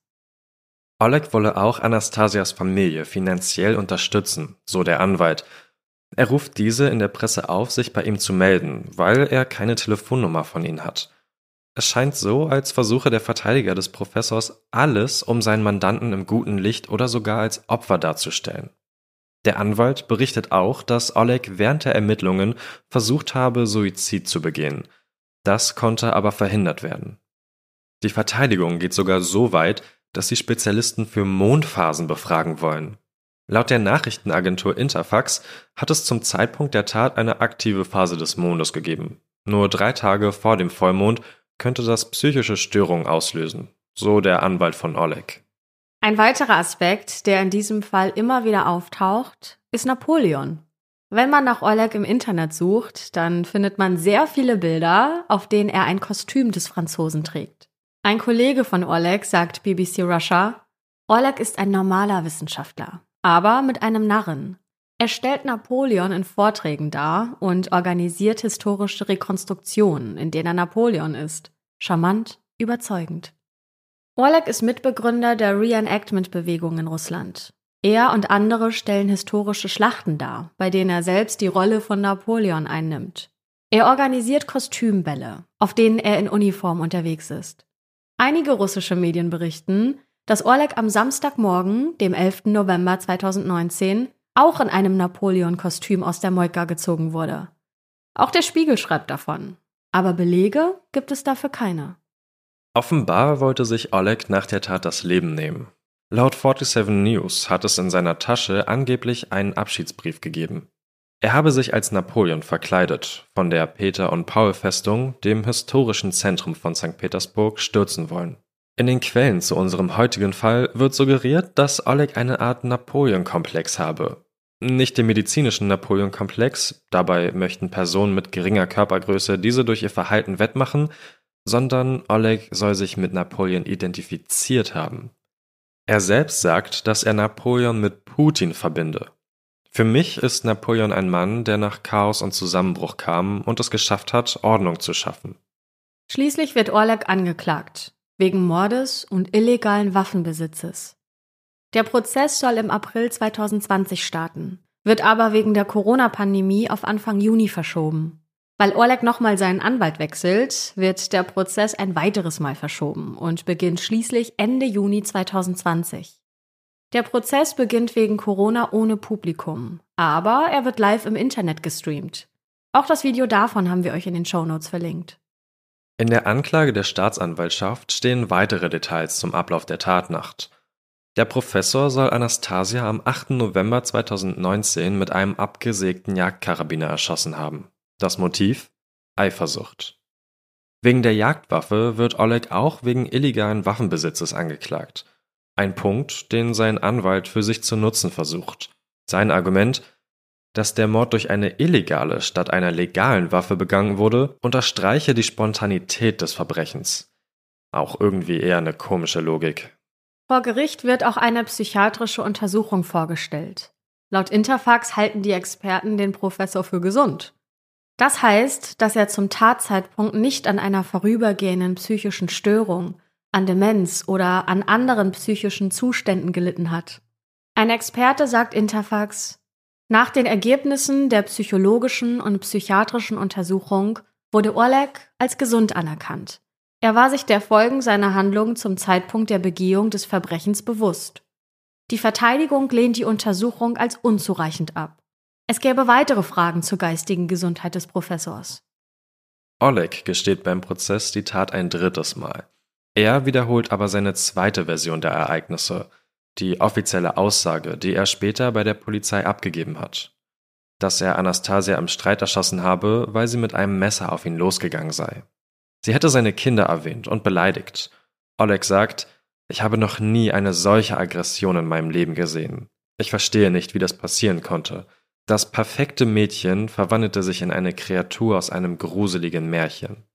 Oleg wolle auch Anastasias Familie finanziell unterstützen, so der Anwalt. Er ruft diese in der Presse auf, sich bei ihm zu melden, weil er keine Telefonnummer von ihnen hat. Es scheint so, als versuche der Verteidiger des Professors alles, um seinen Mandanten im guten Licht oder sogar als Opfer darzustellen. Der Anwalt berichtet auch, dass Oleg während der Ermittlungen versucht habe, Suizid zu begehen. Das konnte aber verhindert werden. Die Verteidigung geht sogar so weit, dass sie Spezialisten für Mondphasen befragen wollen. Laut der Nachrichtenagentur Interfax hat es zum Zeitpunkt der Tat eine aktive Phase des Mondes gegeben. Nur drei Tage vor dem Vollmond könnte das psychische Störungen auslösen, so der Anwalt von Oleg. Ein weiterer Aspekt, der in diesem Fall immer wieder auftaucht, ist Napoleon. Wenn man nach Oleg im Internet sucht, dann findet man sehr viele Bilder, auf denen er ein Kostüm des Franzosen trägt. Ein Kollege von Oleg sagt BBC Russia, Oleg ist ein normaler Wissenschaftler, aber mit einem Narren. Er stellt Napoleon in Vorträgen dar und organisiert historische Rekonstruktionen, in denen er Napoleon ist. Charmant, überzeugend. Oleg ist Mitbegründer der Reenactment-Bewegung in Russland. Er und andere stellen historische Schlachten dar, bei denen er selbst die Rolle von Napoleon einnimmt. Er organisiert Kostümbälle, auf denen er in Uniform unterwegs ist. Einige russische Medien berichten, dass Oleg am Samstagmorgen, dem 11. November 2019, auch in einem Napoleon-Kostüm aus der Moika gezogen wurde. Auch der Spiegel schreibt davon. Aber Belege gibt es dafür keine. Offenbar wollte sich Oleg nach der Tat das Leben nehmen. Laut 47 News hat es in seiner Tasche angeblich einen Abschiedsbrief gegeben. Er habe sich als Napoleon verkleidet, von der Peter- und Paul-Festung, dem historischen Zentrum von St. Petersburg, stürzen wollen. In den Quellen zu unserem heutigen Fall wird suggeriert, dass Oleg eine Art Napoleon-Komplex habe. Nicht den medizinischen Napoleon-Komplex, dabei möchten Personen mit geringer Körpergröße diese durch ihr Verhalten wettmachen, sondern Oleg soll sich mit Napoleon identifiziert haben. Er selbst sagt, dass er Napoleon mit Putin verbinde für mich ist Napoleon ein Mann, der nach Chaos und Zusammenbruch kam und es geschafft hat, Ordnung zu schaffen. Schließlich wird Orlek angeklagt, wegen Mordes und illegalen Waffenbesitzes. Der Prozess soll im April 2020 starten, wird aber wegen der Corona-Pandemie auf Anfang Juni verschoben. Weil Orlek nochmal seinen Anwalt wechselt, wird der Prozess ein weiteres Mal verschoben und beginnt schließlich Ende Juni 2020. Der Prozess beginnt wegen Corona ohne Publikum, aber er wird live im Internet gestreamt. Auch das Video davon haben wir euch in den Shownotes verlinkt. In der Anklage der Staatsanwaltschaft stehen weitere Details zum Ablauf der Tatnacht. Der Professor soll Anastasia am 8. November 2019 mit einem abgesägten Jagdkarabiner erschossen haben. Das Motiv? Eifersucht. Wegen der Jagdwaffe wird Oleg auch wegen illegalen Waffenbesitzes angeklagt. Ein Punkt, den sein Anwalt für sich zu nutzen versucht. Sein Argument, dass der Mord durch eine illegale statt einer legalen Waffe begangen wurde, unterstreiche die Spontanität des Verbrechens. Auch irgendwie eher eine komische Logik. Vor Gericht wird auch eine psychiatrische Untersuchung vorgestellt. Laut Interfax halten die Experten den Professor für gesund. Das heißt, dass er zum Tatzeitpunkt nicht an einer vorübergehenden psychischen Störung, an Demenz oder an anderen psychischen Zuständen gelitten hat. Ein Experte sagt Interfax, nach den Ergebnissen der psychologischen und psychiatrischen Untersuchung wurde Oleg als gesund anerkannt. Er war sich der Folgen seiner Handlung zum Zeitpunkt der Begehung des Verbrechens bewusst. Die Verteidigung lehnt die Untersuchung als unzureichend ab. Es gäbe weitere Fragen zur geistigen Gesundheit des Professors. Oleg gesteht beim Prozess die Tat ein drittes Mal. Er wiederholt aber seine zweite Version der Ereignisse, die offizielle Aussage, die er später bei der Polizei abgegeben hat. dass er Anastasia am Streit erschossen habe, weil sie mit einem Messer auf ihn losgegangen sei. Sie hätte seine Kinder erwähnt und beleidigt. Oleg sagt, ich habe noch nie eine solche Aggression in meinem Leben gesehen. Ich verstehe nicht, wie das passieren konnte. Das perfekte Mädchen verwandelte sich in eine Kreatur aus einem gruseligen Märchen.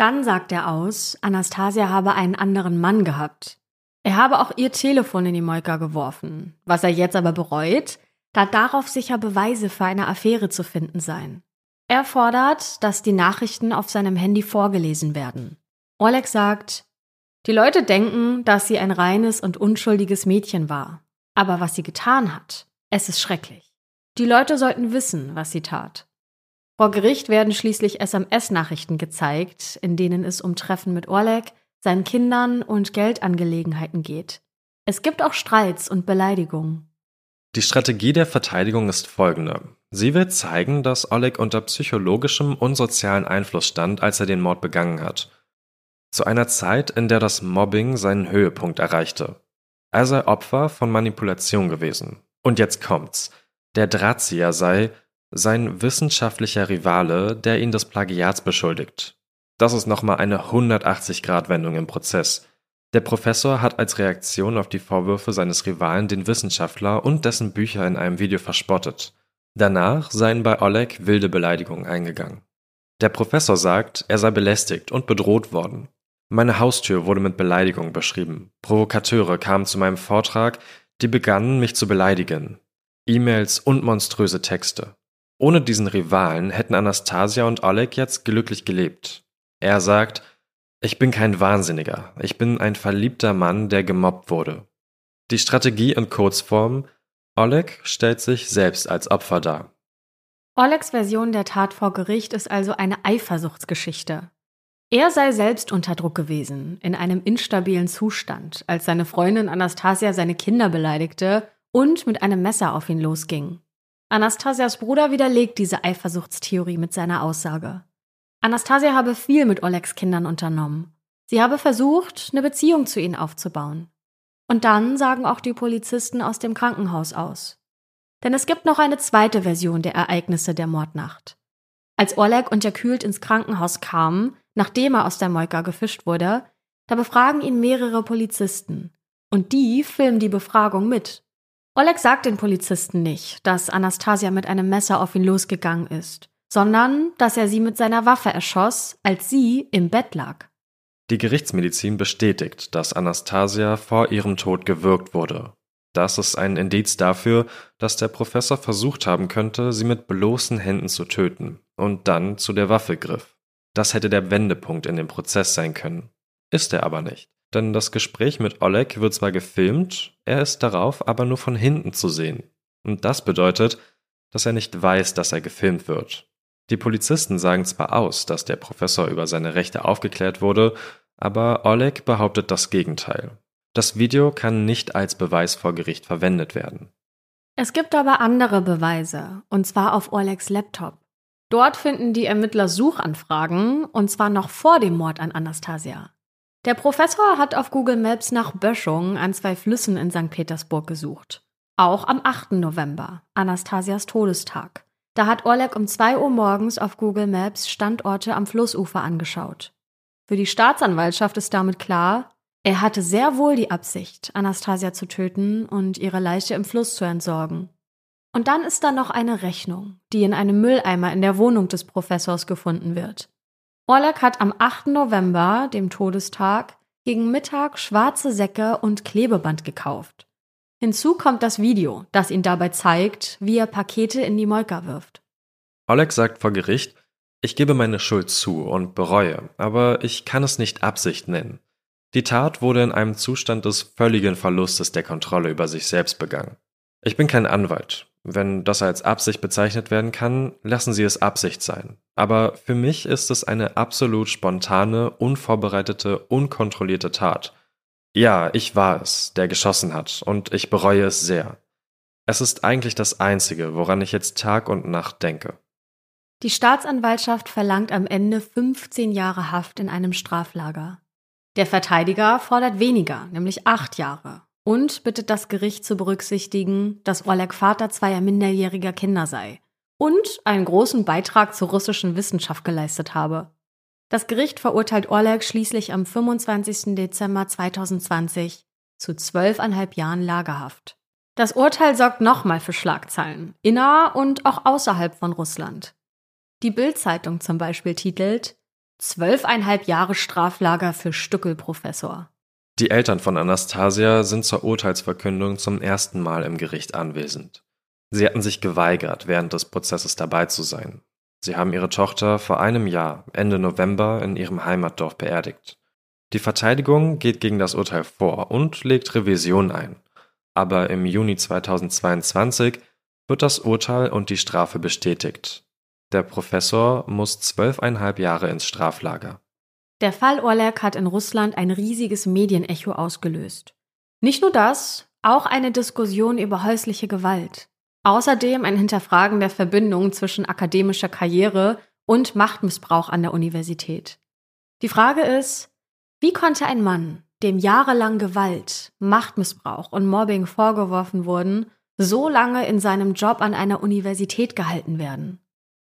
Dann sagt er aus, Anastasia habe einen anderen Mann gehabt. Er habe auch ihr Telefon in die Moika geworfen, was er jetzt aber bereut, da darauf sicher Beweise für eine Affäre zu finden seien. Er fordert, dass die Nachrichten auf seinem Handy vorgelesen werden. Oleg sagt, die Leute denken, dass sie ein reines und unschuldiges Mädchen war. Aber was sie getan hat, es ist schrecklich. Die Leute sollten wissen, was sie tat. Vor Gericht werden schließlich SMS-Nachrichten gezeigt, in denen es um Treffen mit Oleg, seinen Kindern und Geldangelegenheiten geht. Es gibt auch Streits und Beleidigungen. Die Strategie der Verteidigung ist folgende. Sie will zeigen, dass Oleg unter psychologischem und sozialen Einfluss stand, als er den Mord begangen hat. Zu einer Zeit, in der das Mobbing seinen Höhepunkt erreichte. Er sei Opfer von Manipulation gewesen. Und jetzt kommt's. Der Drahtzieher sei sein wissenschaftlicher Rivale, der ihn des Plagiats beschuldigt. Das ist nochmal eine 180-Grad-Wendung im Prozess. Der Professor hat als Reaktion auf die Vorwürfe seines Rivalen den Wissenschaftler und dessen Bücher in einem Video verspottet. Danach seien bei Oleg wilde Beleidigungen eingegangen. Der Professor sagt, er sei belästigt und bedroht worden. Meine Haustür wurde mit Beleidigungen beschrieben. Provokateure kamen zu meinem Vortrag, die begannen, mich zu beleidigen. E-Mails und monströse Texte. Ohne diesen Rivalen hätten Anastasia und Oleg jetzt glücklich gelebt. Er sagt, ich bin kein Wahnsinniger, ich bin ein verliebter Mann, der gemobbt wurde. Die Strategie in Kurzform, Oleg stellt sich selbst als Opfer dar. Olegs Version der Tat vor Gericht ist also eine Eifersuchtsgeschichte. Er sei selbst unter Druck gewesen, in einem instabilen Zustand, als seine Freundin Anastasia seine Kinder beleidigte und mit einem Messer auf ihn losging. Anastasias Bruder widerlegt diese Eifersuchtstheorie mit seiner Aussage. Anastasia habe viel mit Olegs Kindern unternommen. Sie habe versucht, eine Beziehung zu ihnen aufzubauen. Und dann sagen auch die Polizisten aus dem Krankenhaus aus. Denn es gibt noch eine zweite Version der Ereignisse der Mordnacht. Als Oleg unterkühlt ins Krankenhaus kam, nachdem er aus der Moika gefischt wurde, da befragen ihn mehrere Polizisten. Und die filmen die Befragung mit. Oleg sagt den Polizisten nicht, dass Anastasia mit einem Messer auf ihn losgegangen ist sondern dass er sie mit seiner Waffe erschoss, als sie im Bett lag. Die Gerichtsmedizin bestätigt, dass Anastasia vor ihrem Tod gewürgt wurde. Das ist ein Indiz dafür, dass der Professor versucht haben könnte, sie mit bloßen Händen zu töten und dann zu der Waffe griff. Das hätte der Wendepunkt in dem Prozess sein können. Ist er aber nicht. Denn das Gespräch mit Oleg wird zwar gefilmt, er ist darauf aber nur von hinten zu sehen. Und das bedeutet, dass er nicht weiß, dass er gefilmt wird. Die Polizisten sagen zwar aus, dass der Professor über seine Rechte aufgeklärt wurde, aber Oleg behauptet das Gegenteil. Das Video kann nicht als Beweis vor Gericht verwendet werden. Es gibt aber andere Beweise, und zwar auf Olegs Laptop. Dort finden die Ermittler Suchanfragen, und zwar noch vor dem Mord an Anastasia. Der Professor hat auf Google Maps nach Böschung an zwei Flüssen in St. Petersburg gesucht. Auch am 8. November, Anastasias Todestag. Da hat Oleg um 2 Uhr morgens auf Google Maps Standorte am Flussufer angeschaut. Für die Staatsanwaltschaft ist damit klar, er hatte sehr wohl die Absicht, Anastasia zu töten und ihre Leiche im Fluss zu entsorgen. Und dann ist da noch eine Rechnung, die in einem Mülleimer in der Wohnung des Professors gefunden wird. Oleg hat am 8. November, dem Todestag, gegen Mittag schwarze Säcke und Klebeband gekauft. Hinzu kommt das Video, das ihn dabei zeigt, wie er Pakete in die Molka wirft. Oleg sagt vor Gericht, ich gebe meine Schuld zu und bereue, aber ich kann es nicht Absicht nennen. Die Tat wurde in einem Zustand des völligen Verlustes der Kontrolle über sich selbst begangen. Ich bin kein Anwalt. Wenn das als Absicht bezeichnet werden kann, lassen Sie es Absicht sein. Aber für mich ist es eine absolut spontane, unvorbereitete, unkontrollierte Tat. Ja, ich war es, der geschossen hat, und ich bereue es sehr. Es ist eigentlich das Einzige, woran ich jetzt Tag und Nacht denke. Die Staatsanwaltschaft verlangt am Ende 15 Jahre Haft in einem Straflager. Der Verteidiger fordert weniger, nämlich acht Jahre, und bittet das Gericht zu berücksichtigen, dass Oleg Vater zweier minderjähriger Kinder sei und einen großen Beitrag zur russischen Wissenschaft geleistet habe. Das Gericht verurteilt Oleg schließlich am 25. Dezember 2020 zu zwölfeinhalb Jahren Lagerhaft. Das Urteil sorgt nochmal für Schlagzeilen, inner und auch außerhalb von Russland. Die Bild-Zeitung zum Beispiel titelt Zwölfeinhalb Jahre Straflager für Stückelprofessor. Die Eltern von Anastasia sind zur Urteilsverkündung zum ersten Mal im Gericht anwesend. Sie hatten sich geweigert, während des Prozesses dabei zu sein. Sie haben ihre Tochter vor einem Jahr, Ende November, in ihrem Heimatdorf beerdigt. Die Verteidigung geht gegen das Urteil vor und legt Revision ein. Aber im Juni 2022 wird das Urteil und die Strafe bestätigt. Der Professor muss zwölfeinhalb Jahre ins Straflager. Der Fall Orlek hat in Russland ein riesiges Medienecho ausgelöst. Nicht nur das, auch eine Diskussion über häusliche Gewalt. Außerdem ein Hinterfragen der Verbindung zwischen akademischer Karriere und Machtmissbrauch an der Universität. Die Frage ist, wie konnte ein Mann, dem jahrelang Gewalt, Machtmissbrauch und Mobbing vorgeworfen wurden, so lange in seinem Job an einer Universität gehalten werden?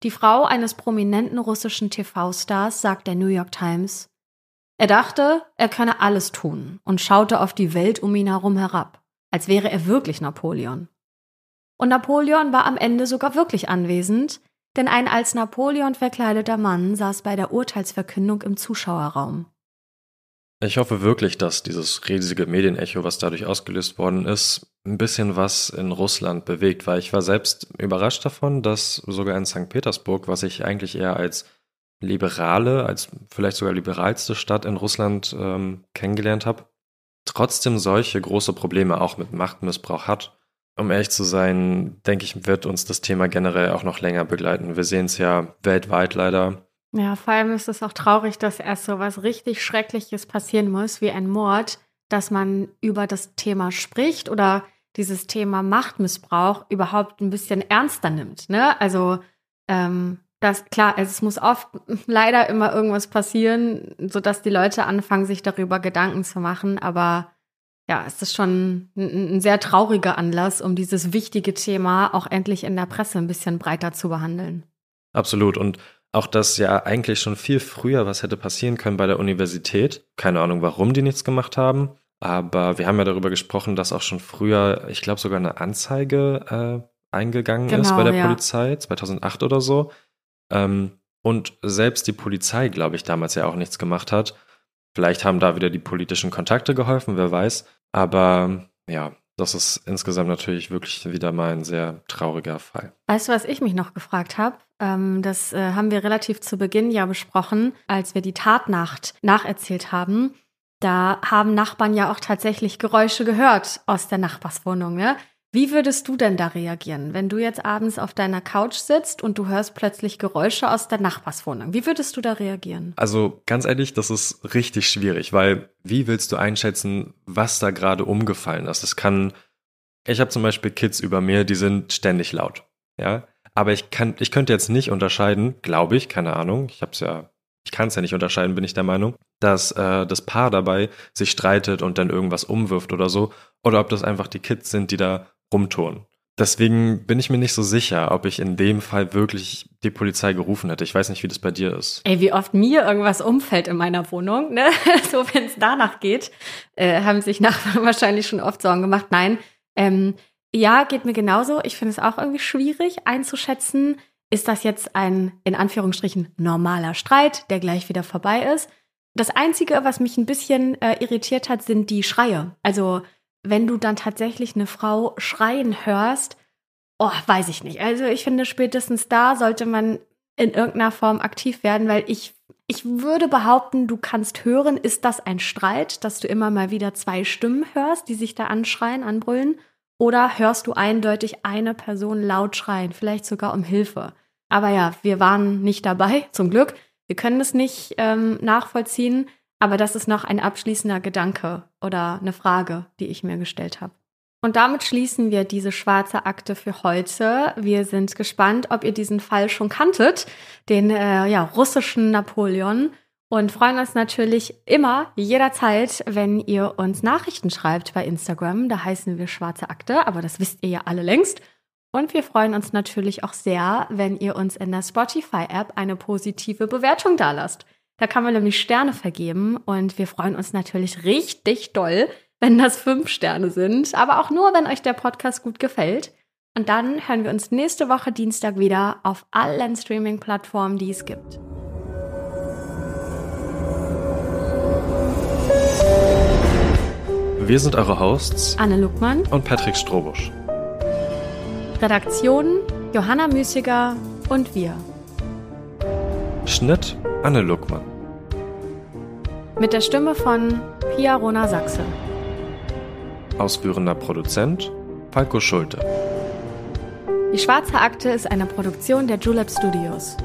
Die Frau eines prominenten russischen TV-Stars sagt der New York Times, er dachte, er könne alles tun und schaute auf die Welt um ihn herum herab, als wäre er wirklich Napoleon. Und Napoleon war am Ende sogar wirklich anwesend, denn ein als Napoleon verkleideter Mann saß bei der Urteilsverkündung im Zuschauerraum. Ich hoffe wirklich, dass dieses riesige Medienecho, was dadurch ausgelöst worden ist, ein bisschen was in Russland bewegt, weil ich war selbst überrascht davon, dass sogar in St. Petersburg, was ich eigentlich eher als liberale, als vielleicht sogar liberalste Stadt in Russland ähm, kennengelernt habe, trotzdem solche große Probleme auch mit Machtmissbrauch hat um ehrlich zu sein, denke ich, wird uns das Thema generell auch noch länger begleiten. Wir sehen es ja weltweit leider. Ja, vor allem ist es auch traurig, dass erst so was richtig Schreckliches passieren muss, wie ein Mord, dass man über das Thema spricht oder dieses Thema Machtmissbrauch überhaupt ein bisschen ernster nimmt. Ne? Also ähm, das klar, es muss oft [LAUGHS] leider immer irgendwas passieren, sodass die Leute anfangen, sich darüber Gedanken zu machen. Aber ja, es ist schon ein, ein, sehr trauriger Anlass, um dieses wichtige Thema auch endlich in der Presse ein bisschen breiter zu behandeln. Absolut. Und auch, dass ja eigentlich schon viel früher was hätte passieren können bei der Universität. Keine Ahnung, warum die nichts gemacht haben. Aber wir haben ja darüber gesprochen, dass auch schon früher, ich glaube, sogar eine Anzeige äh, eingegangen genau, ist bei der ja. Polizei, 2008 oder so. Ähm, und selbst die Polizei, glaube ich, damals ja auch nichts gemacht hat. Vielleicht haben da wieder die politischen Kontakte geholfen, wer weiß. Aber ja, das ist insgesamt natürlich wirklich wieder mal ein sehr trauriger Fall. Weißt du, was ich mich noch gefragt habe? Ähm, das äh, haben wir relativ zu Beginn ja besprochen, als wir die Tatnacht nacherzählt haben. Da haben Nachbarn ja auch tatsächlich Geräusche gehört aus der Nachbarswohnung. Ne? Wie würdest du denn da reagieren, wenn du jetzt abends auf deiner Couch sitzt und du hörst plötzlich Geräusche aus der Nachbarswohnung? Wie würdest du da reagieren? Also ganz ehrlich, das ist richtig schwierig, weil wie willst du einschätzen, was da gerade umgefallen ist? Es kann, ich habe zum Beispiel Kids über mir, die sind ständig laut, ja. Aber ich kann, ich könnte jetzt nicht unterscheiden, glaube ich, keine Ahnung. Ich habe es ja, ich kann es ja nicht unterscheiden, bin ich der Meinung, dass äh, das Paar dabei sich streitet und dann irgendwas umwirft oder so, oder ob das einfach die Kids sind, die da rumtun. Deswegen bin ich mir nicht so sicher, ob ich in dem Fall wirklich die Polizei gerufen hätte. Ich weiß nicht, wie das bei dir ist. Ey, wie oft mir irgendwas umfällt in meiner Wohnung, ne? [LAUGHS] so wenn es danach geht, äh, haben sich Nachbarn [LAUGHS] wahrscheinlich schon oft Sorgen gemacht. Nein, ähm, ja, geht mir genauso. Ich finde es auch irgendwie schwierig einzuschätzen, ist das jetzt ein, in Anführungsstrichen, normaler Streit, der gleich wieder vorbei ist. Das Einzige, was mich ein bisschen äh, irritiert hat, sind die Schreie. Also wenn du dann tatsächlich eine Frau schreien hörst, oh, weiß ich nicht. Also ich finde, spätestens da sollte man in irgendeiner Form aktiv werden, weil ich, ich würde behaupten, du kannst hören, ist das ein Streit, dass du immer mal wieder zwei Stimmen hörst, die sich da anschreien, anbrüllen? Oder hörst du eindeutig eine Person laut schreien, vielleicht sogar um Hilfe? Aber ja, wir waren nicht dabei, zum Glück. Wir können es nicht ähm, nachvollziehen. Aber das ist noch ein abschließender Gedanke oder eine Frage, die ich mir gestellt habe. Und damit schließen wir diese schwarze Akte für heute. Wir sind gespannt, ob ihr diesen Fall schon kanntet, den äh, ja, russischen Napoleon. Und freuen uns natürlich immer, jederzeit, wenn ihr uns Nachrichten schreibt bei Instagram. Da heißen wir schwarze Akte, aber das wisst ihr ja alle längst. Und wir freuen uns natürlich auch sehr, wenn ihr uns in der Spotify-App eine positive Bewertung dalasst. Da kann man nämlich Sterne vergeben und wir freuen uns natürlich richtig doll, wenn das fünf Sterne sind, aber auch nur, wenn euch der Podcast gut gefällt. Und dann hören wir uns nächste Woche Dienstag wieder auf allen Streaming-Plattformen, die es gibt. Wir sind eure Hosts Anne Luckmann und Patrick Strobusch. Redaktion Johanna Müßiger und wir. Schnitt Anne Luckmann. Mit der Stimme von Pia Rona Sachse. Ausführender Produzent Falco Schulte. Die Schwarze Akte ist eine Produktion der Julep Studios.